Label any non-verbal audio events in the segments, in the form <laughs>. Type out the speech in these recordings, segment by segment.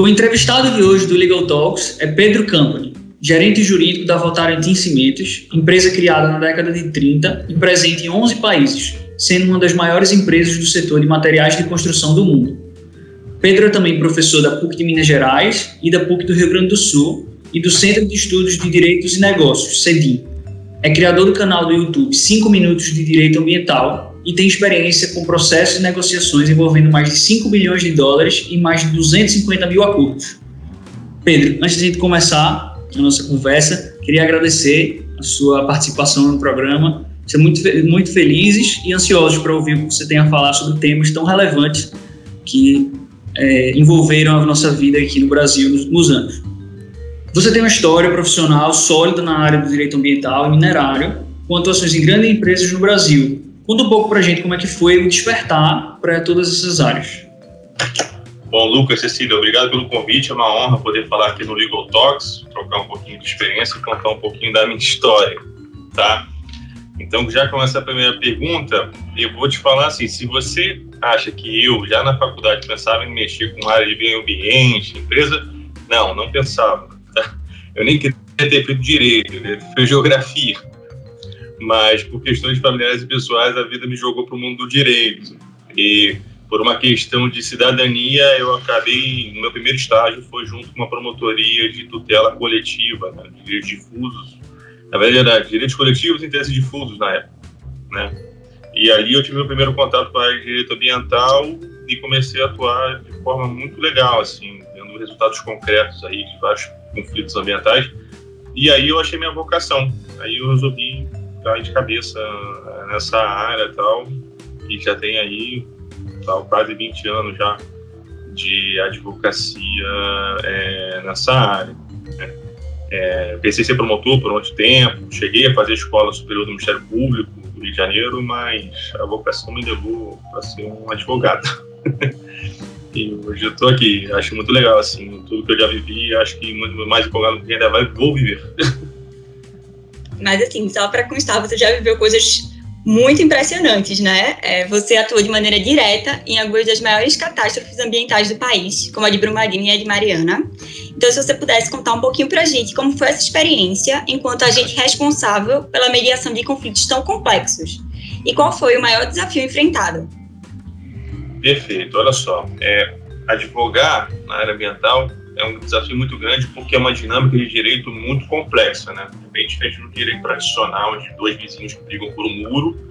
O entrevistado de hoje do Legal Talks é Pedro Campani, gerente jurídico da Votarantim Cimentos, empresa criada na década de 30 e presente em 11 países, sendo uma das maiores empresas do setor de materiais de construção do mundo. Pedro é também professor da PUC de Minas Gerais e da PUC do Rio Grande do Sul e do Centro de Estudos de Direitos e Negócios, CEDIM. É criador do canal do YouTube 5 Minutos de Direito Ambiental e tem experiência com processos e negociações envolvendo mais de 5 bilhões de dólares e mais de 250 mil acordos. Pedro, antes de a gente começar a nossa conversa, queria agradecer a sua participação no programa. Estamos muito, muito felizes e ansiosos para ouvir o que você tem a falar sobre temas tão relevantes que é, envolveram a nossa vida aqui no Brasil nos, nos anos. Você tem uma história profissional sólida na área do direito ambiental e minerário, com atuações em grandes empresas no Brasil. Conta um pouco para a gente como é que foi o despertar para todas essas áreas. Bom, Lucas, Cecília, obrigado pelo convite. É uma honra poder falar aqui no Legal Talks, trocar um pouquinho de experiência e contar um pouquinho da minha história, tá? Então, já com essa primeira pergunta, eu vou te falar assim: se você acha que eu, já na faculdade, pensava em mexer com área de meio ambiente, empresa, não, não pensava. Tá? Eu nem queria ter feito direito, eu queria ter geografia. Mas, por questões familiares e pessoais, a vida me jogou para o mundo do direito. E, por uma questão de cidadania, eu acabei, meu primeiro estágio, foi junto com uma promotoria de tutela coletiva, né, de direitos difusos na verdade, direitos coletivos e interesses difusos na época, né? E ali eu tive o primeiro contato com a área de direito ambiental e comecei a atuar de forma muito legal, assim, vendo resultados concretos aí de vários conflitos ambientais. E aí eu achei minha vocação. Aí eu resolvi de cabeça nessa área e tal, e já tem aí tal, quase 20 anos já de advocacia é, nessa área. Né? É, pensei ser promotor por muito tempo, cheguei a fazer escola superior do Ministério Público do Rio de Janeiro, mas a vocação me levou para ser um advogado. <laughs> e hoje eu estou aqui, acho muito legal, assim, tudo que eu já vivi, acho que mais empolgado do que ainda vai, vou viver. <laughs> Mas assim, só para constar, você já viveu coisas muito impressionantes, né? É, você atuou de maneira direta em algumas das maiores catástrofes ambientais do país, como a de Brumadinho e a de Mariana. Então, se você pudesse contar um pouquinho para a gente como foi essa experiência enquanto agente responsável pela mediação de conflitos tão complexos e qual foi o maior desafio enfrentado. Perfeito, olha só, é, advogar na área ambiental é um desafio muito grande porque é uma dinâmica de direito muito complexa, né? É bem diferente do direito tradicional de dois vizinhos que brigam por um muro,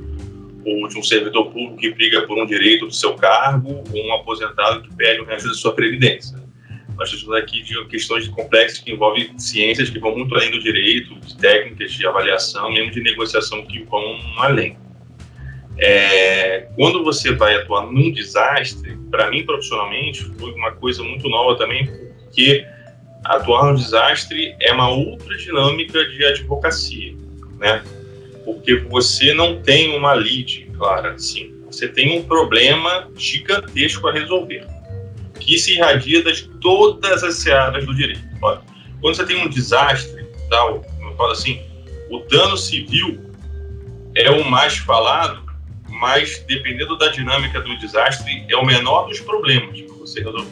ou de um servidor público que briga por um direito do seu cargo, ou um aposentado que pede o resto da sua previdência. Nós estamos aqui de questões complexas que envolvem ciências que vão muito além do direito, de técnicas de avaliação, mesmo de negociação que vão além. É, quando você vai atuar num desastre, para mim profissionalmente foi uma coisa muito nova também, porque atuar no desastre é uma outra dinâmica de advocacia, né? Porque você não tem uma lead clara, assim, você tem um problema gigantesco a resolver, que se irradia das todas as searas do direito. Olha, quando você tem um desastre, tal, eu falo assim, o dano civil é o mais falado, mas dependendo da dinâmica do desastre, é o menor dos problemas para você resolver,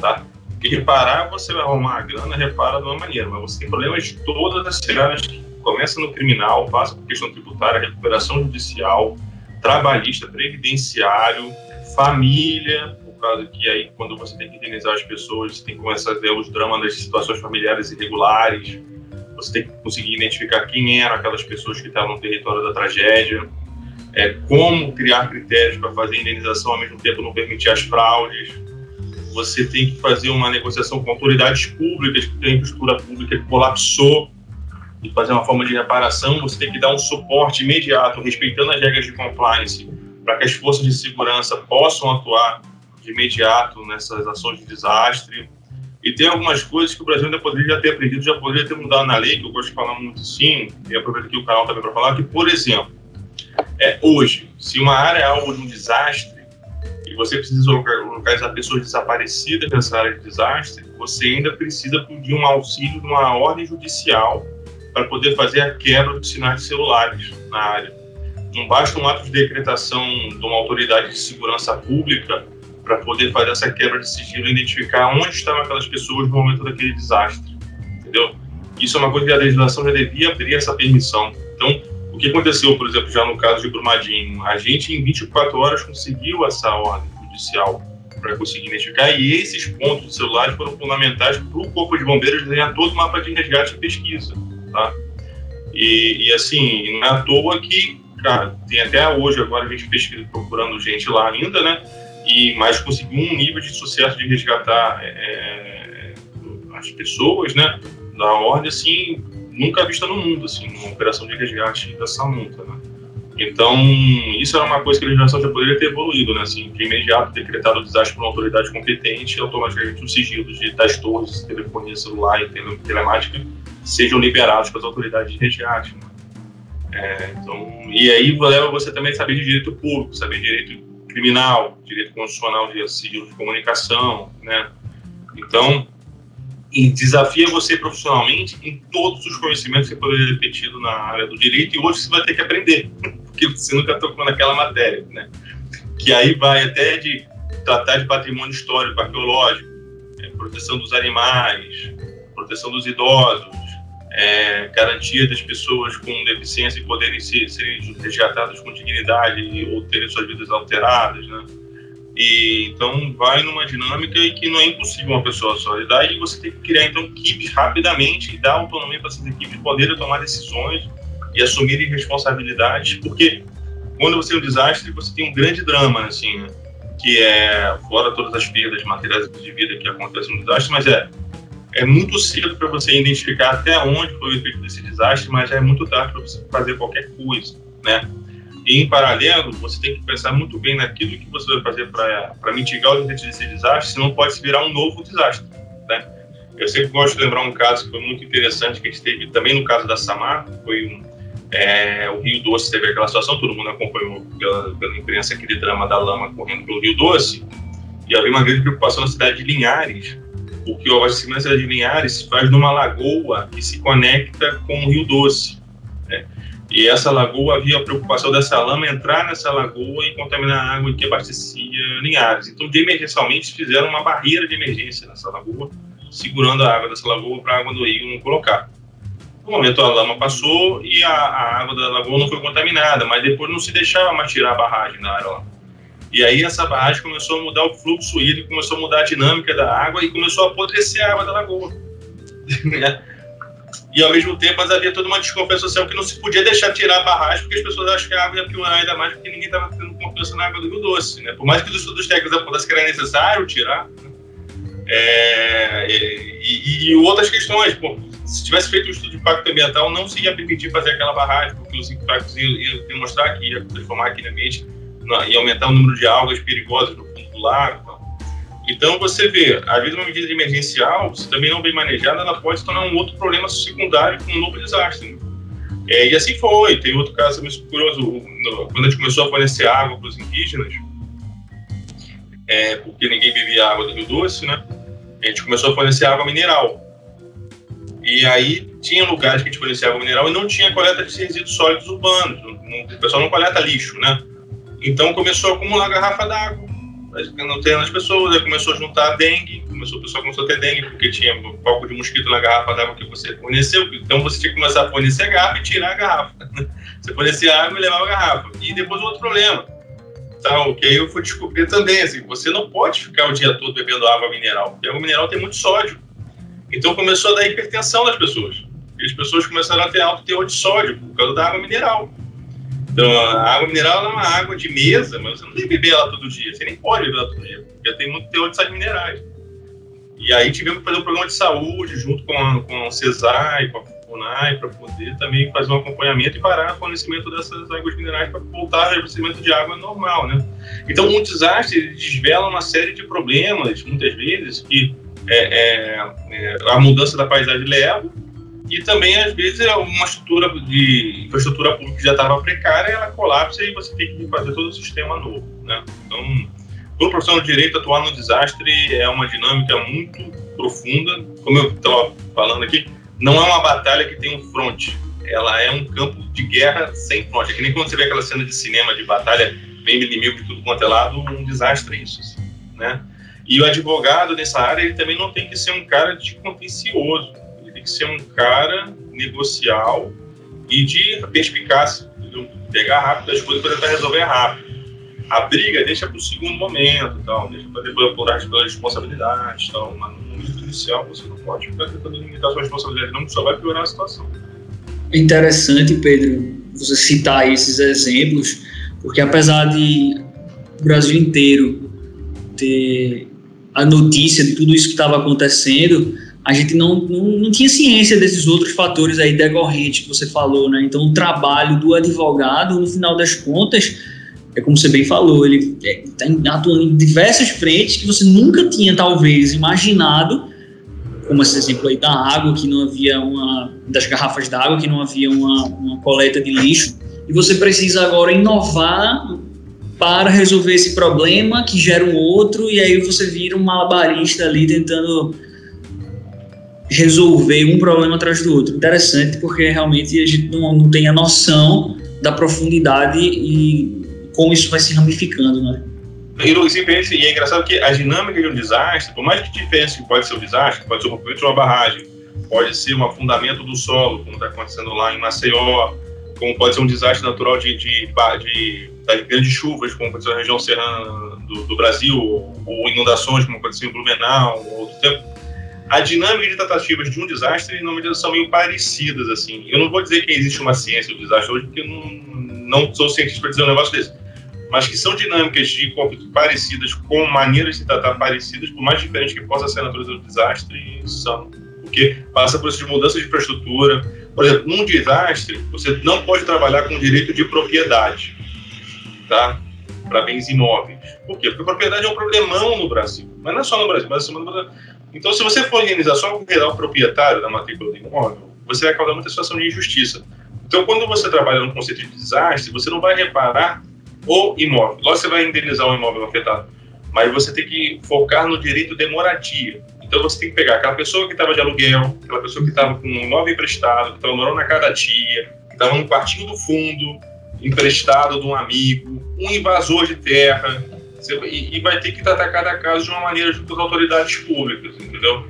tá? Porque reparar, você vai arrumar a grana, repara de uma maneira, mas você tem problemas de todas as áreas começa no criminal, passa por questão tributária, recuperação judicial, trabalhista, previdenciário, família, por causa que aí quando você tem que indenizar as pessoas, você tem que começar a ver os dramas das situações familiares irregulares, você tem que conseguir identificar quem eram aquelas pessoas que estavam no território da tragédia, é, como criar critérios para fazer indenização ao mesmo tempo não permitir as fraudes, você tem que fazer uma negociação com autoridades públicas, que tem infraestrutura pública que colapsou, e fazer uma forma de reparação, você tem que dar um suporte imediato, respeitando as regras de compliance, para que as forças de segurança possam atuar de imediato nessas ações de desastre. E tem algumas coisas que o Brasil ainda poderia já ter aprendido, já poderia ter mudado na lei, que eu gosto de falar muito sim, e aproveito aqui o canal também para falar, que, por exemplo, é, hoje, se uma área é alvo de um desastre, você precisa localizar pessoas desaparecidas nessa área de desastre, você ainda precisa pedir um auxílio de uma ordem judicial para poder fazer a quebra de sinais celulares na área. Não basta um ato de decretação de uma autoridade de segurança pública para poder fazer essa quebra de sigilo e identificar onde estavam aquelas pessoas no momento daquele desastre, entendeu? Isso é uma coisa que a legislação já devia abrir essa permissão. Então, o que aconteceu, por exemplo, já no caso de Brumadinho, a gente em 24 horas conseguiu essa ordem judicial para conseguir identificar e esses pontos celulares foram fundamentais para o Corpo de Bombeiros desenhar todo o mapa de resgate e pesquisa, tá? E, e assim, não é à toa que, cara, tem até hoje agora a gente pesquisa procurando gente lá ainda, né? E mais conseguiu um nível de sucesso de resgatar é, as pessoas, né? Da ordem, assim, nunca vista no mundo, assim, uma operação de resgate dessa multa, né? Então, isso era uma coisa que a legislação já poderia ter evoluído, né? Assim, de imediato, decretado o desastre por uma autoridade competente, automaticamente os sigilos de, das torres, telefonia celular e tele, telemática sejam liberados para as autoridades de resgate. Né? É, então, e aí leva você também a saber de direito público, saber direito criminal, direito constitucional de sigilo de comunicação, né? Então, e desafia você profissionalmente em todos os conhecimentos que você poderia ter tido na área do direito e hoje você vai ter que aprender, <laughs> porque você nunca tocou naquela matéria, né? Que aí vai até de tratar de patrimônio histórico, arqueológico, é, proteção dos animais, proteção dos idosos, é, garantia das pessoas com deficiência poderem ser, serem resgatadas com dignidade ou terem suas vidas alteradas, né? E, então vai numa dinâmica e que não é impossível uma pessoa só. E daí você tem que criar então equipes rapidamente e dar autonomia para essas equipes poderem tomar decisões e assumirem responsabilidades, porque quando você tem um desastre, você tem um grande drama, assim, né? que é fora todas as perdas materiais de vida que acontecem no desastre, mas é é muito cedo para você identificar até onde foi o efeito desse desastre, mas já é muito tarde para você fazer qualquer coisa, né? E, em paralelo, você tem que pensar muito bem naquilo que você vai fazer para mitigar os efeitos desse desastre, senão pode se virar um novo desastre. Né? Eu sempre gosto de lembrar um caso que foi muito interessante, que a gente teve também no caso da Samar, foi um, é, o Rio Doce teve aquela situação, todo mundo acompanhou pela, pela imprensa aquele drama da lama correndo pelo Rio Doce, e havia uma grande preocupação na cidade de Linhares, porque o abastecimento da cidade de Linhares se faz numa lagoa que se conecta com o Rio Doce. Né? E essa lagoa havia a preocupação dessa lama entrar nessa lagoa e contaminar a água que abastecia Linhares. Então, de emergencialmente, fizeram uma barreira de emergência nessa lagoa, segurando a água dessa lagoa para a água do rio não colocar. No momento, a lama passou e a, a, água da lagoa não foi contaminada, mas depois não se deixava mais tirar a barragem na área lá. E aí essa barragem começou a mudar o fluxo hídrico, começou a mudar a dinâmica da água e começou a apodrecer a água da lagoa. <laughs> E ao mesmo tempo havia toda uma desconfiança social que não se podia deixar tirar a barragem, porque as pessoas acham que a água ia piorar ainda mais, porque ninguém estava tendo confiança na água do Rio Doce. Né? Por mais que os estudos técnicos apontassem que era necessário tirar, né? é, e, e, outras questões, pô, se tivesse feito um estudo de impacto ambiental, não se ia permitir fazer aquela barragem, porque os impactos iam, iam demonstrar que ia transformar aquele ambiente e aumentar o número de algas perigosas no fundo do lago. Então, você vê, às vezes uma medida emergencial, se também não bem manejada, ela pode se tornar um outro problema secundário com um novo desastre. Né? É, e assim foi. Tem outro caso muito curioso, quando a gente começou a fornecer água para os indígenas, é, porque ninguém bebia água do Rio Doce, né? A gente começou a fornecer água mineral. E aí tinha lugares que a gente fornecia água mineral e não tinha coleta de resíduos sólidos urbanos. O pessoal não coleta lixo, né? Então começou a acumular garrafa d'água não tem as pessoas, aí começou a juntar dengue, começou, o pessoal começou a ter dengue, porque tinha um palco de mosquito na garrafa d'água que você forneceu, então você tinha que começar a fornecer a garrafa e tirar a garrafa. <laughs> Você fornecia água e levava a garrafa. E depois outro problema, tá, o que aí eu fui descobrir também, assim, você não pode ficar o dia todo bebendo água mineral, porque água mineral tem muito sódio. Então começou a dar hipertensão nas pessoas. E as pessoas começaram a ter alto teor de sódio por causa da água mineral. Então, a água mineral é uma água de mesa, mas você não tem que beber ela todo dia. Você nem pode beber ela todo dia, porque tem muito teor de sais minerais. E aí tivemos que fazer um programa de saúde junto com a, com a CESAR com a FUNAI para poder também fazer um acompanhamento e parar o fornecimento dessas águas minerais para voltar ao abastecimento de água normal, né? Então, um desastre desvela uma série de problemas, muitas vezes, que é, é, é, a mudança da paisagem leva e também, às vezes, é uma estrutura de infraestrutura pública que já estava precária, ela colapsa e você tem que fazer todo o sistema novo. Né? Então, todo profissional de direito atuar no desastre é uma dinâmica muito profunda. Como eu estava falando aqui, não é uma batalha que tem um fronte. Ela é um campo de guerra sem fronte. É que nem quando você vê aquela cena de cinema de batalha, bem inimigo de tudo quanto é lado, um desastre é isso. Assim, né? E o advogado nessa área, ele também não tem que ser um cara de contencioso, tem que ser um cara negocial e de perspicácia, entendeu? pegar rápido as coisas para tentar resolver rápido. A briga deixa para o segundo momento, então, deixa para apurar pelas responsabilidades. Então, mas no momento inicial você não pode ficar tentando limitar suas responsabilidades, não, só vai piorar a situação. É interessante, Pedro, você citar esses exemplos, porque apesar de o Brasil inteiro ter a notícia de tudo isso que estava acontecendo, a gente não, não, não, tinha ciência desses outros fatores aí decorrentes que você falou, né? Então, o trabalho do advogado, no final das contas, é como você bem falou, ele está é, atuando em diversas frentes que você nunca tinha, talvez, imaginado, como esse exemplo aí da água, que não havia uma, das garrafas d'água, que não havia uma, uma coleta de lixo, e você precisa agora inovar para resolver esse problema que gera um outro, e aí você vira um malabarista ali tentando resolver um problema atrás do outro. Interessante, porque realmente a gente não, não tem a noção da profundidade e como isso vai se ramificando, né? E, e é engraçado que a dinâmica de um desastre, por mais que pense que pode ser um desastre, pode ser rompimento de uma barragem, pode ser um afundamento do solo, como está acontecendo lá em Maceió, como pode ser um desastre natural de, de, de, de grandes chuvas, como aconteceu na região serrana do, do Brasil, ou inundações, como aconteceu em Blumenau, ou outro tempo a dinâmica de tratativas de um desastre normalmente são meio parecidas, assim. Eu não vou dizer que existe uma ciência do desastre hoje, porque eu não, não sou cientista para dizer um negócio desse. Mas que são dinâmicas de conflito parecidas, com maneiras de tratar parecidas, por mais diferentes que possa ser a natureza do desastre, são. Porque passa por isso de mudança de infraestrutura. Por exemplo, num desastre, você não pode trabalhar com direito de propriedade, tá? Para bens imóveis. Por quê? Porque propriedade é um problemão no Brasil. Mas não é só no Brasil, mas é no Brasil então, se você for organizar só o real proprietário da matrícula do imóvel, você vai causar muita situação de injustiça. Então, quando você trabalha no conceito de desastre, você não vai reparar o imóvel. Lógico você vai indenizar o imóvel afetado, mas você tem que focar no direito de moradia. Então, você tem que pegar aquela pessoa que estava de aluguel, aquela pessoa que estava com um imóvel emprestado, que estava morando na casa da tia, que estava no quartinho do fundo, emprestado de um amigo, um invasor de terra, e, vai ter que tratar cada caso de uma maneira junto às autoridades públicas, entendeu?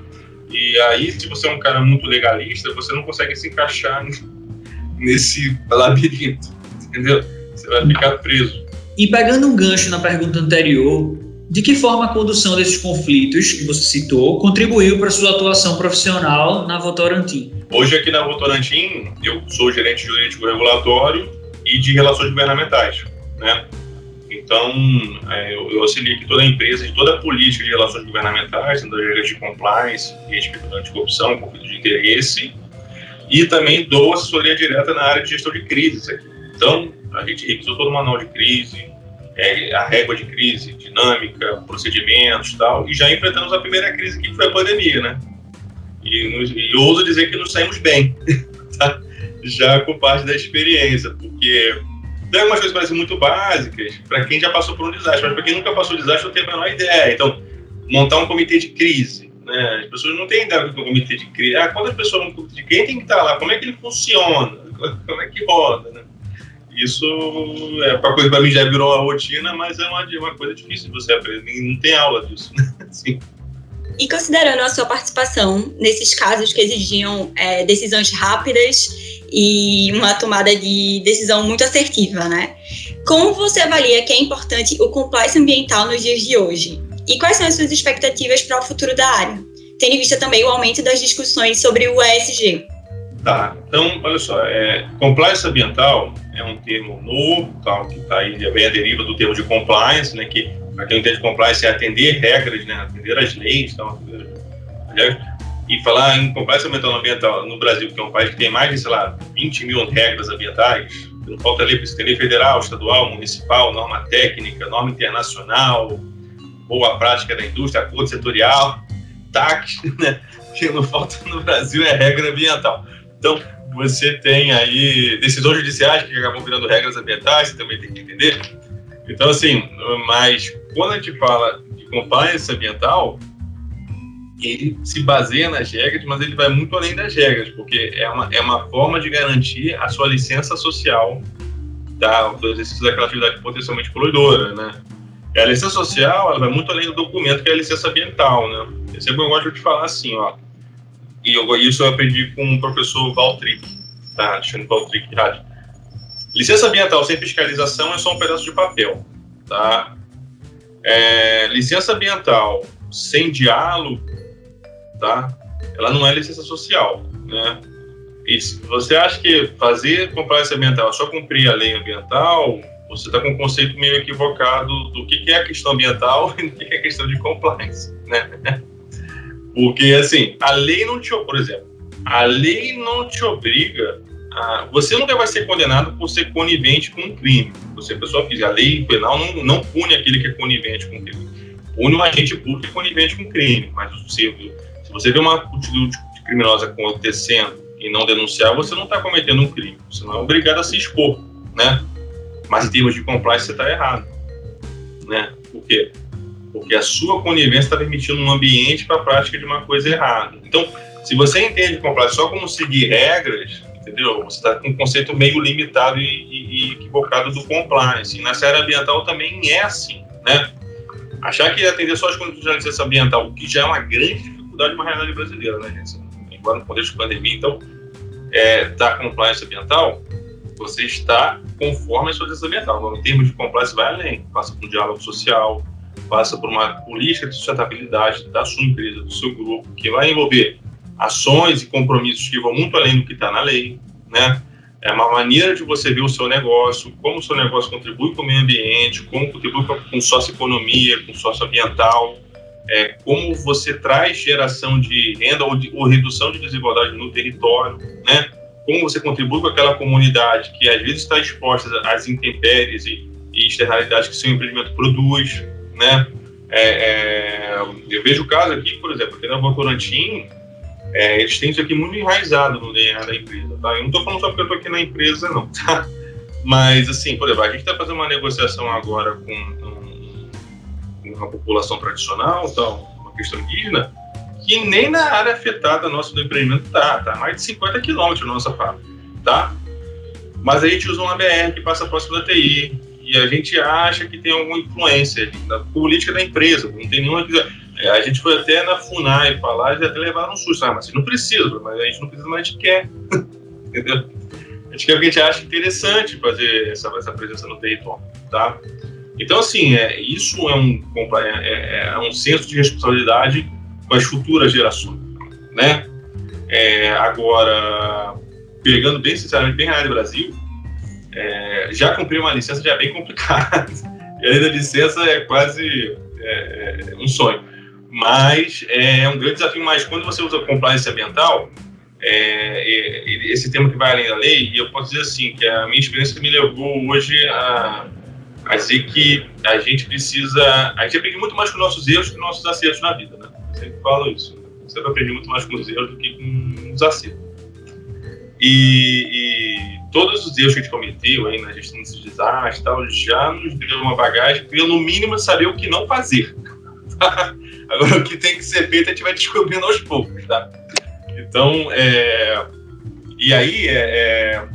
E aí, se você é um cara muito legalista, você não consegue se encaixar <laughs> nesse labirinto, entendeu? Você vai ficar preso. E pegando um gancho na pergunta anterior, de que forma a condução desses conflitos que você citou contribuiu para a sua atuação profissional na Votorantim? Hoje aqui na Votorantim, eu sou gerente jurídico regulatório e de relações governamentais, né? Então, é, eu, eu auxilio aqui toda a empresa de toda a política de relações governamentais, das regras de compliance, respeito à anticorrupção, conflito de interesse, e também dou assessoria direta na área de gestão de crises aqui. Então, a gente revisou todo o manual de crise, é, a régua de crise, dinâmica, procedimentos e tal, e já enfrentamos a primeira crise que foi a pandemia, né? E, e ouso dizer que nos saímos bem, <laughs> tá? já com parte da experiência, porque tem algumas coisas que parecem muito básicas para quem já passou por um desastre, mas para quem nunca passou um desastre não tem a menor ideia. Então, montar um comitê de crise. Né? As pessoas não têm ideia do que é um comitê de crise. Ah, quantas pessoas no comitê de? Quem tem que estar lá? Como é que ele funciona? <laughs> Como é que roda? Né? Isso é uma coisa para mim já virou uma rotina, mas é uma, uma coisa difícil de você aprender. Não tem aula disso. Né? <laughs> Assim. E considerando a sua participação nesses casos que exigiam é, decisões rápidas e uma tomada de decisão muito assertiva, né? Como você avalia que é importante o compliance ambiental nos dias de hoje? E quais são as suas expectativas para o futuro da área? Tendo em vista também o aumento das discussões sobre o ESG. Tá, então, olha só, é, compliance ambiental é um termo novo, tal, que está aí, bem a deriva do termo de compliance, né, que para quem entende compliance é atender regras, né, atender as leis, então, atender, e falar em compliance ambiental no Brasil, que é um país que tem mais de, sei lá, 20 mil regras ambientais, não falta lei, tem lei federal, estadual, municipal, norma técnica, norma internacional, boa prática da indústria, acordo setorial, TAC, <laughs> né? que não falta no Brasil é regra ambiental. Então, você tem aí decisões judiciais que acabam virando regras ambientais, você também tem que entender. Então, assim, mas quando a gente fala de compliance ambiental, ele se baseia nas regras, mas ele vai muito além das regras, porque é uma, é uma forma de garantir a sua licença social da, do exercício daquela atividade potencialmente poluidora, né? A licença social ela vai muito além do documento que é a licença ambiental, né? Eu sempre gosto de falar assim, ó. E eu, isso eu aprendi com o professor Valtric, tá? Alexandre Valtric Rádio. Licença ambiental sem fiscalização é só um pedaço de papel, tá? É, licença ambiental sem diálogo, tá? Ela não é licença social, né? E você acha que fazer compliance ambiental é só cumprir a lei ambiental, você está com um conceito meio equivocado do que é a questão ambiental <laughs> e do que é a questão de compliance, né? Porque, assim, a lei não te... Por exemplo, a lei não te obriga a... Você nunca vai ser condenado por ser conivente com um crime. Você, pessoa fizer a lei penal não, não pune aquele que é conivente com um crime. Pune um agente público que é conivente com um crime. Mas se, se você vê uma atitude criminosa acontecendo e não denunciar, você não está cometendo um crime. Você não é obrigado a se expor, né? Mas em termos de compliance, você está errado. Né? Por quê? Porque a sua conivência está permitindo um ambiente para a prática de uma coisa errada. Então, se você entende compliance só como seguir regras, entendeu? Você está com um conceito meio limitado e, e, equivocado do compliance. E na área ambiental também é assim, né? Achar que atender só as condições de licença ambiental, que já é uma grande dificuldade de uma realidade brasileira, né, gente? Embora no contexto de pandemia, então, é, da compliance ambiental, você está conforme a sua licença ambiental. Agora, em termos de compliance, vai além. Passa por um diálogo social, passa por uma política de sustentabilidade da sua empresa, do seu grupo, que vai envolver ações e compromissos que vão muito além do que está na lei, né? É uma maneira de você ver o seu negócio, como o seu negócio contribui com o meio ambiente, como contribui com socioeconomia, com socioambiental, é, como você traz geração de renda ou, de, ou redução de desigualdade no território, né? como você contribui com aquela comunidade que às vezes está exposta às intempéries e, e externalidades que seu empreendimento produz, né? É, é, eu vejo o caso aqui, por exemplo, aqui na Votorantim, é, eles têm isso aqui muito enraizado no DNA da empresa, tá? Eu não estou falando só porque eu estou aqui na empresa, não, tá? Mas, assim, por exemplo, a gente está fazendo uma negociação agora com, uma população tradicional, então, uma questão indígena, que nem na área afetada nossa do empreendimento tá, tá mais de 50 quilômetros da nossa fábrica, tá? Mas a gente usa uma BR que passa próximo da TI e a gente acha que tem alguma influência na política da empresa, não tem nenhuma... É, a gente foi até na FUNAI falar e até levaram um susto, ah, mas não precisa, mas a gente não precisa, mas a gente quer, <laughs> entendeu? A gente quer porque a gente acha interessante fazer essa, essa presença no território, tá? Então, assim, é, isso é um, é, é um senso de responsabilidade com as futuras gerações, né? É, agora, pegando bem sinceramente bem a área do Brasil, é, já cumprir uma licença já é bem complicado. <laughs> e além da licença é quase é, é, um sonho. Mas é um grande desafio. Mas quando você usa compliance ambiental, é, esse tema que vai além da lei, e eu posso dizer assim, que a minha experiência me levou hoje a, a dizer que a gente precisa. A gente aprende muito mais com nossos erros que com nossos acertos na vida, né? sempre falo isso. Você sempre aprendi muito mais com os erros do que com os acertos. E, e, todos os erros que a gente cometeu aí na gestão desses desastres tal, já nos deu uma bagagem no mínimo, saber o que não fazer. <laughs> Agora, o que tem que ser feito, a gente vai descobrindo aos poucos, tá? Então, é... E aí, é, é...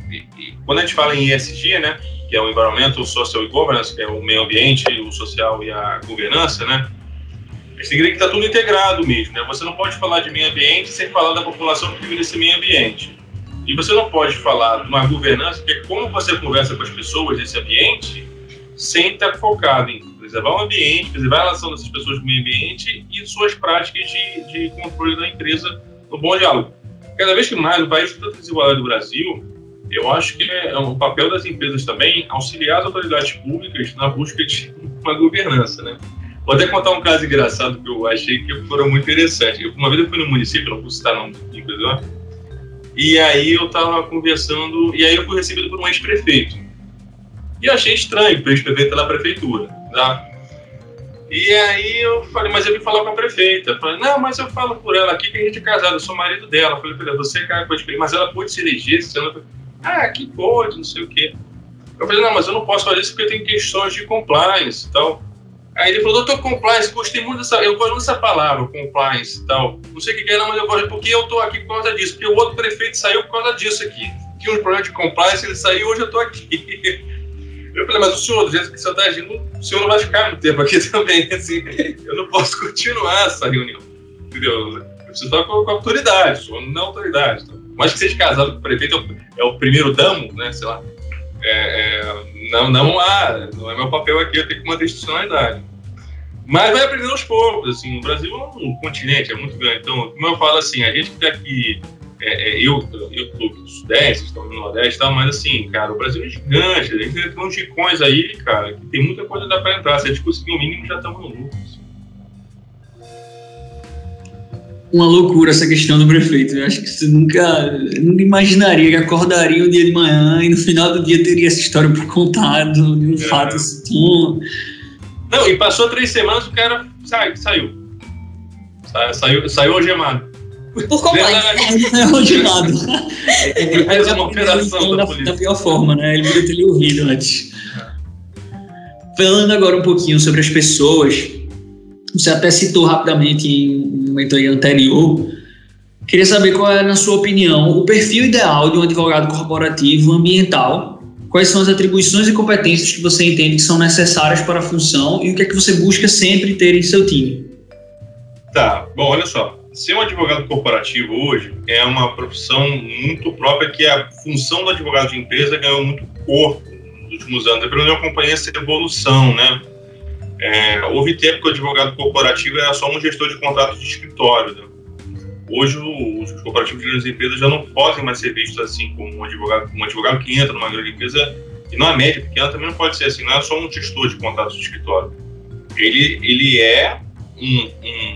quando a gente fala em ESG, né, que é o Environmental, Social e Governance, que é o meio ambiente, o social e a governança, né, gente tem que estar tá tudo integrado mesmo, né? Você não pode falar de meio ambiente sem falar da população que vive nesse meio ambiente. E você não pode falar de uma governança, que é como você conversa com as pessoas desse ambiente, sem estar focado em preservar o ambiente, preservar a relação dessas pessoas com o meio ambiente e suas práticas de, de controle da empresa no bom diálogo. Cada vez que mais, no país com tanta desigualdade do Brasil, eu acho que é o papel das empresas também auxiliar as autoridades públicas na busca de <laughs> uma governança, né? Vou até contar um caso engraçado que eu achei que foram muito interessante. uma vez eu fui no município, não vou citar nome do empresa, e aí eu estava conversando, e aí eu fui recebido por um ex-prefeito. E eu achei estranho, o ex-prefeito na prefeitura, tá? E aí eu falei, mas eu vim falar com a prefeita. Eu falei, não, mas eu falo por ela aqui que a gente é casado, eu sou marido dela. Eu falei, você é cara pode mas ela pode se eleger, você não... Ah, que pode, não sei o quê. Eu falei, não, mas eu não posso fazer isso porque tem questões de compliance e tal. Aí ele falou, doutor, compliance, gostei muito dessa, eu gosto dessa palavra, compliance e tal. Não sei o que é, não, mas eu gosto, porque eu tô aqui por causa disso, porque o outro prefeito saiu por causa disso aqui. Tinha um problema de compliance, ele saiu, hoje eu tô aqui. <laughs> Eu falei, mas o senhor, do jeito que o senhor está agindo, o senhor não vai ficar muito tempo aqui <laughs> também, assim, eu não posso continuar essa reunião, entendeu? Eu preciso estar com, com autoridade, o senhor não é autoridade. Então, mas que seja casado com o prefeito, é o, primeiro damo, né, sei lá. É, é, não, não há, não é meu papel aqui, eu tenho que manter institucionalidade. Mas vai aprendendo aos poucos, assim, o Brasil é um continente, é muito grande. Então, como eu falo assim, a gente que está aqui é, é, eu, eu tô no Sudeste, estão no Nordeste tal, mas assim, cara, o Brasil é gigante, a gente tem uns ricões aí, cara, que tem muita coisa dá pra entrar. Se a gente conseguir o mínimo, já estamos no lucro. Uma loucura essa questão do prefeito. Eu acho que você nunca, nunca imaginaria que acordaria um dia de manhã e no final do dia teria essa história por contado, de um é. fato assim. Não, e passou três semanas, o cara saiu. Saiu, saiu, saiu algemado. Por completo. É rotinado. <laughs> Ele fez uma operação da, da pior forma, né? Ele poderia ter lhe ouvido antes. Falando agora um pouquinho sobre as pessoas, você até citou rapidamente em um momento anterior. Queria saber qual é, na sua opinião, o perfil ideal de um advogado corporativo ambiental. Quais são as atribuições e competências que você entende que são necessárias para a função e o que é que você busca sempre ter em seu time? Tá, bom, olha só ser um advogado corporativo hoje é uma profissão muito própria que a função do advogado de empresa ganhou muito corpo nos últimos anos. Eu não acompanhei essa evolução, né? É, houve tempo que o advogado corporativo era só um gestor de contratos de escritório. Né? Hoje, os corporativos de grandes empresas já não podem mais ser vistos assim como um advogado, um advogado que entra numa grande empresa e não é média pequena também não pode ser assim, não é só um gestor de contratos de escritório. Ele, ele é um,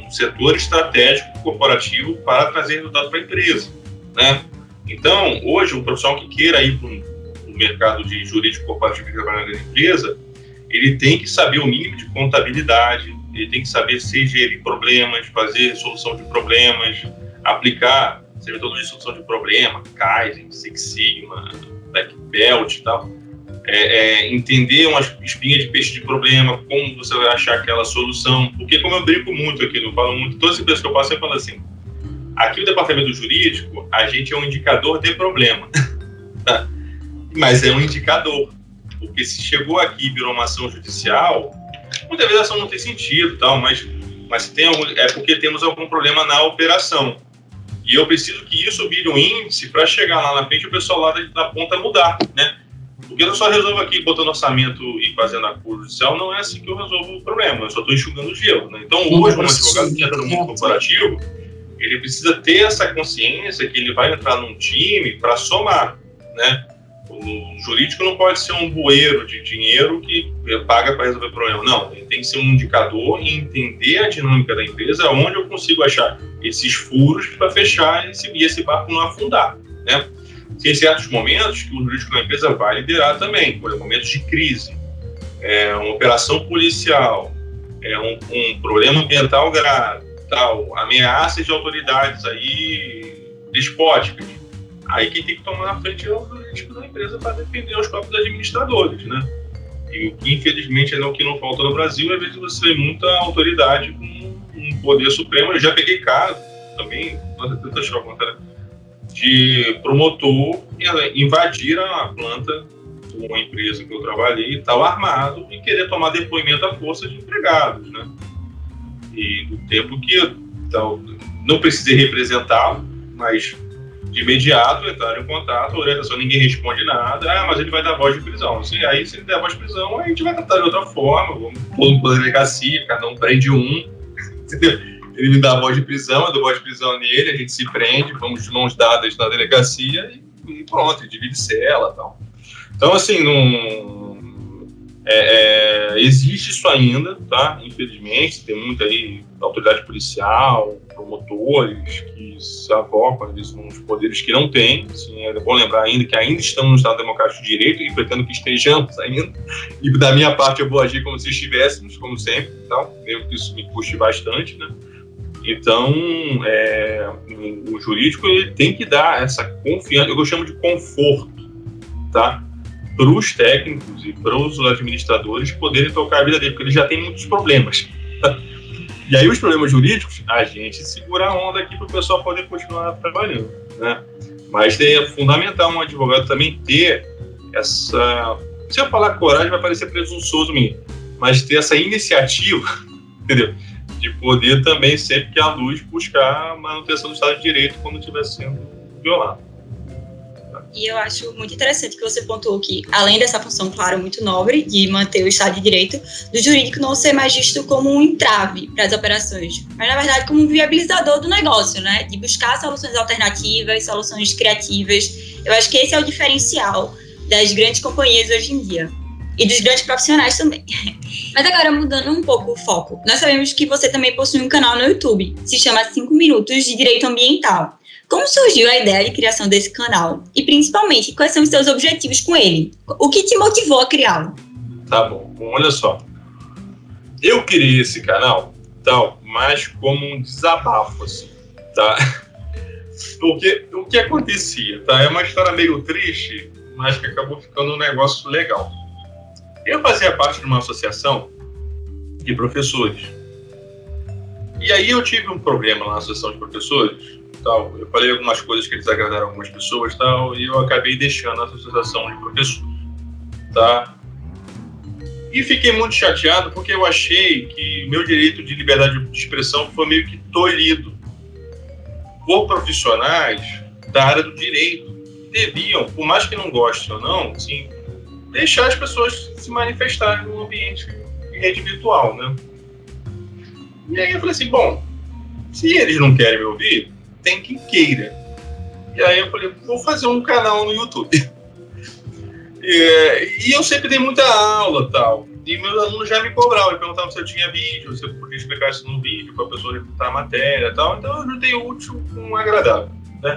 um setor estratégico corporativo para trazer resultado para a empresa, né? Então, hoje, um profissional que queira ir para o mercado de jurídico corporativo e trabalhar na empresa, ele tem que saber o mínimo de contabilidade, ele tem que saber se gerir problemas, fazer solução de problemas, aplicar metodologia de solução de problema, Kaizen, Six Sigma, Black Belt e tal é, é, entender uma espinha de peixe de problema, como você vai achar aquela solução. Porque, como eu brinco muito aqui, eu falo muito, todas as empresas que eu passo, eu falo assim: aqui o departamento jurídico, a gente é um indicador de problema. <laughs> Tá? Mas é um indicador. Porque se chegou aqui e virou uma ação judicial, muitas vezes a ação não tem sentido, tal, mas, mas tem algum, é porque temos algum problema na operação. E eu preciso que isso vire um índice para chegar lá na frente e o pessoal lá da, da ponta mudar, né? Porque eu só resolvo aqui botando orçamento e fazendo a curva judicial, não é assim que eu resolvo o problema, eu só estou enxugando o gelo. Né? Então, hoje, um advogado que entra no mundo corporativo, ele precisa ter essa consciência que ele vai entrar num time para somar, né? O jurídico não pode ser um bueiro de dinheiro que paga para resolver problema. Não, ele tem que ser um indicador e entender a dinâmica da empresa, onde eu consigo achar esses furos para fechar esse, e esse barco não afundar, né? tem certos momentos que o jurídico da empresa vai liderar também, por momentos de crise, é, uma operação policial, é, um, um problema ambiental grave, tal, ameaças de autoridades aí despóticas. Aí quem tem que tomar a frente é o jurídico da empresa para defender os próprios administradores, né? E o que infelizmente é o que não falta no Brasil, às vezes você muita autoridade com um poder supremo. Eu já peguei caso também, tenta chocar, de promotor invadir a planta de uma empresa que eu trabalhei e tal, armado, e querer tomar depoimento à força de empregados, né? E no tempo que então, não precisei representá-lo, mas de imediato entraram em contato, orientação, ninguém responde nada, ah, mas ele vai dar voz de prisão. Se, aí, se ele der voz de prisão, a gente vai tratar de outra forma, vamos pôr uma delegacia, cada um prende um, <laughs> ele me dá a voz de prisão, eu dou voz de prisão nele, a gente se prende, vamos de mãos dadas na delegacia e, e pronto, divide cela tal. Então, assim, não, é, é, existe isso ainda, tá? Infelizmente, tem muita aí autoridade policial, promotores que se avocam nos poderes que não têm. Assim, é bom lembrar ainda que ainda estamos no Estado Democrático de Direito e pretendo que estejamos ainda. E da minha parte eu vou agir como se estivéssemos, como sempre, então, mesmo que isso me custe bastante, né? Então, é, o jurídico ele tem que dar essa confiança, eu chamo de conforto, tá? Para os técnicos e para os administradores poderem tocar a vida dele, porque ele já tem muitos problemas. <laughs> E aí, os problemas jurídicos, a gente segura a onda aqui para o pessoal poder continuar trabalhando, né? Mas é fundamental um advogado também ter essa Se eu falar coragem, vai parecer presunçoso mim, mas ter essa iniciativa, <laughs> entendeu? De poder também, sempre que a luz, buscar a manutenção do Estado de Direito quando estiver sendo violado. E eu acho muito interessante que você pontuou que, além dessa função, claro, muito nobre, de manter o Estado de Direito, do jurídico não ser mais visto como um entrave para as operações, mas, na verdade, como um viabilizador do negócio, né? De buscar soluções alternativas, soluções criativas. Eu acho que esse é o diferencial das grandes companhias hoje em dia. E dos grandes profissionais também. <laughs> Mas agora, mudando um pouco o foco, nós sabemos que você também possui um canal no YouTube, se chama 5 Minutos de Direito Ambiental. Como surgiu a ideia de criação desse canal? E principalmente, quais são os seus objetivos com ele? O que te motivou a criá-lo? Tá bom. bom, olha só. Eu criei esse canal, tal, mais como um desabafo, assim, tá? <laughs> Porque o que acontecia, tá? É uma história meio triste, mas que acabou ficando um negócio legal. Eu fazia parte de uma associação de professores. E aí eu tive um problema na associação de professores, tal. Eu falei algumas coisas que desagradaram algumas pessoas, tal, e eu acabei deixando a associação de professores, tá? E fiquei muito chateado porque eu achei que meu direito de liberdade de expressão foi meio que tolhido por profissionais da área do direito. Deviam, por mais que não gostem ou não, assim, deixar as pessoas se manifestarem no ambiente em rede virtual, né? E aí eu falei assim, bom, se eles não querem me ouvir, tem quem queira. E aí eu falei, vou fazer um canal no YouTube. <laughs> e, e eu sempre dei muita aula tal. E meus alunos já me cobravam, eles perguntavam se eu tinha vídeo, se eu podia explicar isso no vídeo para a pessoa refutar a matéria tal. Então eu juntei útil com agradável, né?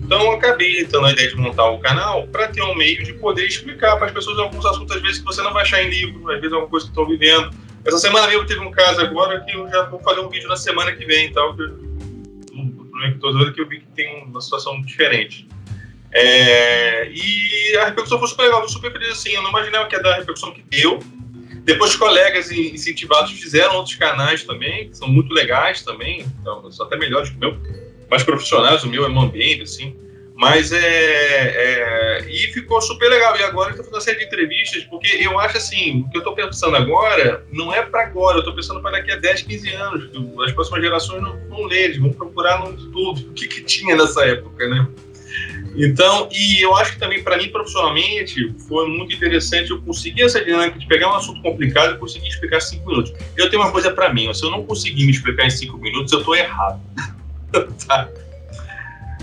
Então eu acabei tendo a ideia de montar o canal para ter um meio de poder explicar para as pessoas alguns assuntos, às vezes, que você não vai achar em livro, às vezes é uma coisa que estão vivendo. Essa semana mesmo teve um caso agora que eu já vou fazer um vídeo na semana que vem, tal, que eu, que vendo que eu vi que tem uma situação diferente. É, e a repercussão foi super legal, foi super feliz assim. Eu não imaginava que ia dar a repercussão que deu. Depois, colegas incentivados fizeram outros canais também, que são muito legais também, então, são até melhores que o meu mais profissionais, o meu é Mambembe, assim. Mas é, é, E ficou super legal. E agora eu estou fazendo uma série de entrevistas, porque eu acho assim: o que eu estou pensando agora não é para agora, eu estou pensando para daqui a 10, 15 anos. As próximas gerações não vão ler, eles vão procurar no tudo, o que, que tinha nessa época, né? Então, e eu acho que também para mim profissionalmente foi muito interessante eu conseguir essa dinâmica de pegar um assunto complicado e conseguir explicar em cinco minutos. Eu tenho uma coisa para mim: se eu não conseguir me explicar em cinco minutos, eu estou errado. <laughs> tá?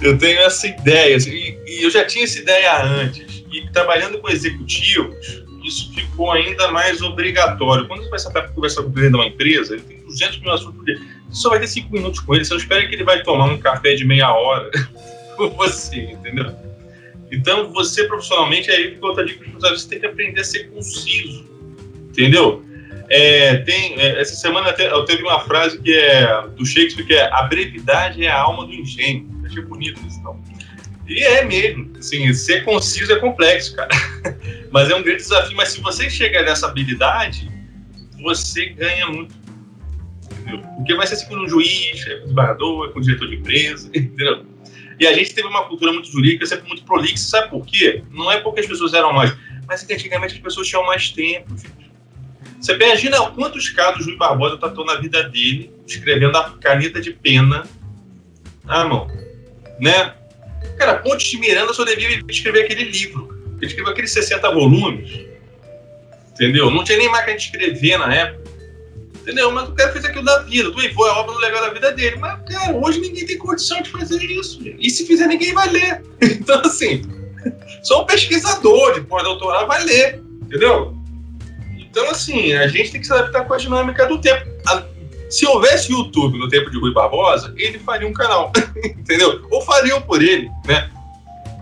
Eu tenho essa ideia, assim, e, e, eu já tinha essa ideia antes. E trabalhando com executivos, isso ficou ainda mais obrigatório. Quando você vai para conversar com o presidente de uma empresa, ele tem 200 mil assuntos dele. Você só vai ter 5 minutos com ele, você não espera que ele vai tomar um café de meia hora <laughs> com você, entendeu? Então, você profissionalmente, aí fica outra dica você tem que aprender a ser conciso, entendeu? É, tem, é, essa semana eu teve uma frase que é do Shakespeare que é a brevidade é a alma do engenho. Achei bonito isso, não. E é mesmo, assim, ser conciso é complexo, cara. <laughs> mas é um grande desafio. Mas se você chega nessa habilidade, você ganha muito. Entendeu? Porque vai ser assim com um juiz, é com desembargador, é com diretor de empresa, <laughs> entendeu? E a gente teve uma cultura muito jurídica, sempre muito prolixa. Sabe por quê? Não é porque as pessoas eram mais, mas é que antigamente as pessoas tinham mais tempo, você imagina quantos casos o Rui Barbosa tratou na vida dele, escrevendo a caneta de pena à mão, né? Cara, Pontes de Miranda só devia escrever aquele livro. Ele escreveu aqueles 60 volumes, entendeu? Não tinha nem máquina de escrever na época, entendeu? Mas o cara fez aquilo da vida, tu foi a obra legal da vida dele. Mas, cara, hoje ninguém tem condição de fazer isso. E se fizer, ninguém vai ler. <laughs> Então, assim, só um pesquisador de pós-doutorado vai ler, entendeu? Então, assim, a gente tem que se adaptar com a dinâmica do tempo. Se houvesse YouTube no tempo de Rui Barbosa, ele faria um canal, <laughs> entendeu? Ou fariam por ele, né?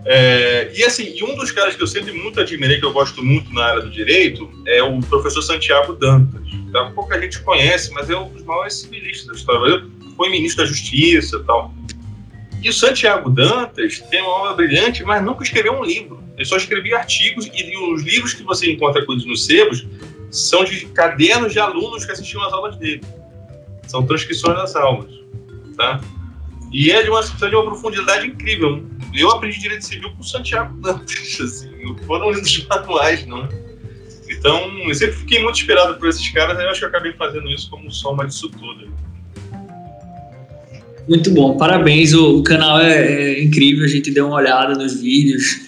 É, e assim, e um dos caras que eu sempre muito admirei, que eu gosto muito na área do direito, é o professor Santiago Dantas. Tá? Pouca gente conhece, mas é um dos maiores civilistas da história. Foi ministro da Justiça e tal. E o Santiago Dantas tem uma obra brilhante, mas nunca escreveu um livro. Ele só escrevia artigos e os livros que você encontra coisas nos sebos são de cadernos de alunos que assistiam às aulas dele. São transcrições das aulas, tá? E é de uma, de uma profundidade incrível. Eu aprendi direito civil com o Santiago Dantas, <laughs> assim, não foram livros manuais, não. Então, eu sempre fiquei muito inspirado por esses caras, e eu acho que eu acabei fazendo isso como soma disso tudo. Muito bom, parabéns. O canal é, é, incrível, a gente deu uma olhada nos vídeos.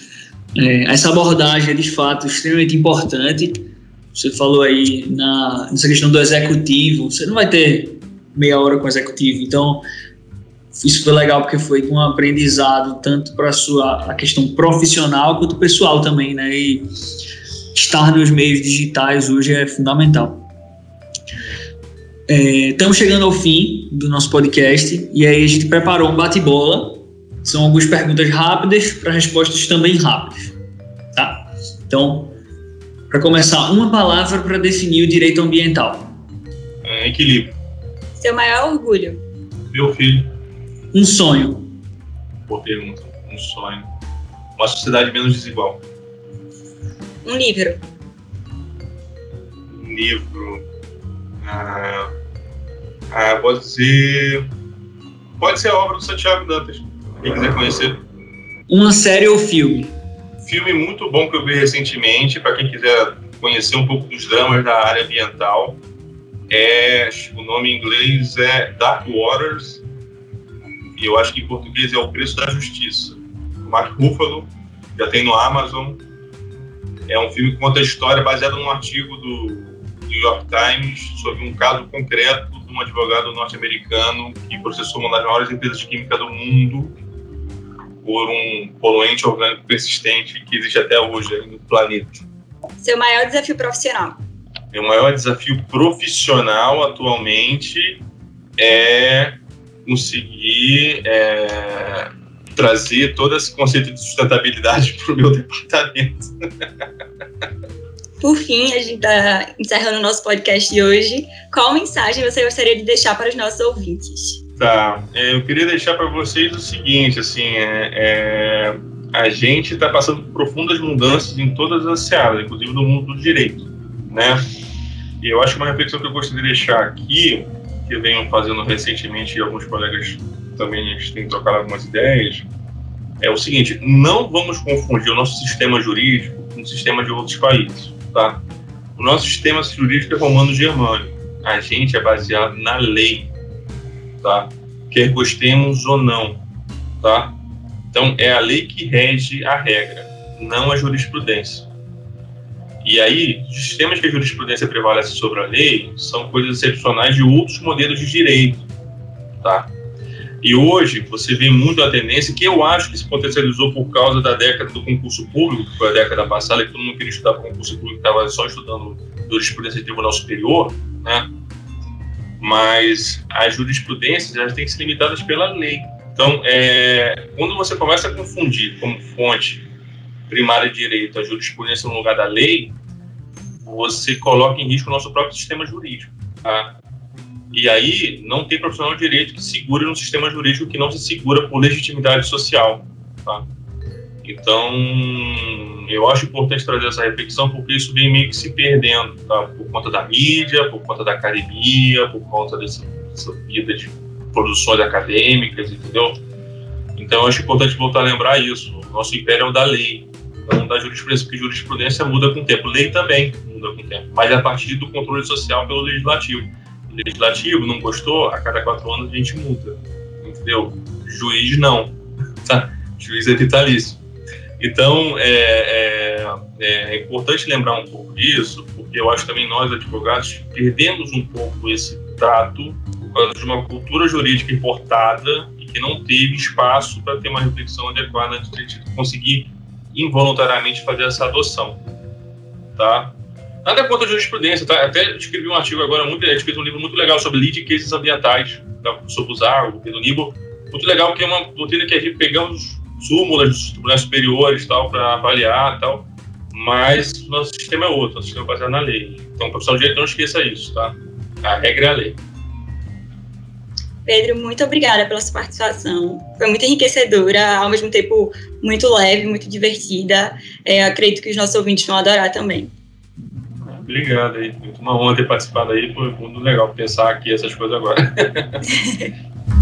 É, essa abordagem é de fato extremamente importante. Você falou aí na, nessa questão do executivo, você não vai ter meia hora com o executivo, então isso foi legal porque foi um aprendizado tanto para a sua a questão profissional quanto pessoal também, né? E estar nos meios digitais hoje é fundamental. É, estamos chegando ao fim do nosso podcast e aí a gente preparou um bate-bola. São algumas perguntas rápidas para respostas também rápidas. Tá? Então, para começar, uma palavra para definir o direito ambiental. É, equilíbrio. Seu maior orgulho. Meu filho. Um sonho. Boa pergunta. Um sonho. Uma sociedade menos desigual. Um livro. Um livro. Ah, ah, pode ser. Pode ser a obra do Santiago Dantas. Quem quiser conhecer. Uma série ou filme? Filme muito bom que eu vi recentemente, para quem quiser conhecer um pouco dos dramas da área ambiental. É, o nome em inglês é Dark Waters, e eu acho que em português é O Preço da Justiça. O Mark Ruffalo, já tem no Amazon. É um filme que conta a história baseado num artigo do New York Times sobre um caso concreto de um advogado norte-americano que processou uma das maiores empresas de química do mundo por um poluente orgânico persistente que existe até hoje no planeta. Seu maior desafio profissional? Meu maior desafio profissional atualmente é conseguir é, trazer todo esse conceito de sustentabilidade <laughs> para o meu departamento. Por fim, a gente está encerrando o nosso podcast de hoje. Qual mensagem você gostaria de deixar para os nossos ouvintes? Tá, é, eu queria deixar para vocês o seguinte, assim, é, é a gente está passando por profundas mudanças em todas as searas, inclusive no mundo do direito, né? E eu acho que uma reflexão que eu gostaria de deixar aqui, que eu venho fazendo recentemente e alguns colegas também tem trocado algumas ideias, é o seguinte: não vamos confundir o nosso sistema jurídico com o sistema de outros países, tá? O nosso sistema jurídico é romano-germânico. A gente é baseado na lei tá? Quer gostemos ou não, tá? Então, é a lei que rege a regra, não a jurisprudência. E aí, os sistemas que a jurisprudência prevalece sobre a lei são coisas excepcionais de outros modelos de direito, tá? E hoje você vê muito a tendência, que eu acho que se potencializou por causa da década do concurso público, que foi a década passada, que todo mundo queria estudar concurso público, estava só estudando jurisprudência de tribunal superior, né? mas as jurisprudências elas têm que ser limitadas pela lei. Então, é, quando você começa a confundir como fonte primária de direito a jurisprudência no lugar da lei, você coloca em risco o nosso próprio sistema jurídico. Tá? E aí, não tem profissional de direito que segure um sistema jurídico que não se segura por legitimidade social. Tá? Então, eu acho importante trazer essa reflexão porque isso vem meio que se perdendo, tá? Por conta da mídia, por conta da academia, por conta dessa, dessa vida de produções acadêmicas, entendeu? Então, eu acho importante voltar a lembrar isso. O nosso império é o da lei, não da jurisprudência, porque jurisprudência muda com o tempo. Lei também muda com o tempo, mas é a partir do controle social pelo legislativo. O legislativo não gostou, a cada quatro anos a gente muda, entendeu? Juiz não, <laughs> tá? Juiz é vitalício. Então, é, é, é, importante lembrar um pouco disso, porque eu acho também nós, advogados, perdemos um pouco esse trato por causa de uma cultura jurídica importada e que não teve espaço para ter uma reflexão adequada antes de conseguir involuntariamente fazer essa adoção. Tá? Nada contra a jurisprudência, tá? Até escrevi um artigo agora, muito, escrevi um livro muito legal sobre lead cases ambientais, sobre usar o Pedro Nibo. Muito legal, que é uma doutrina que a gente pegamos súmulas dos tribunais superiores tal para avaliar tal, mas nosso sistema é outro, nosso sistema é baseado na lei. Então, profissional de direito não esqueça isso, tá? A regra é a lei. Pedro, muito obrigada pela sua participação. Foi muito enriquecedora, ao mesmo tempo muito leve, muito divertida. É, acredito que os nossos ouvintes vão adorar também. Obrigado aí. Muito uma honra ter participado aí. Foi muito legal pensar aqui essas coisas agora. <laughs>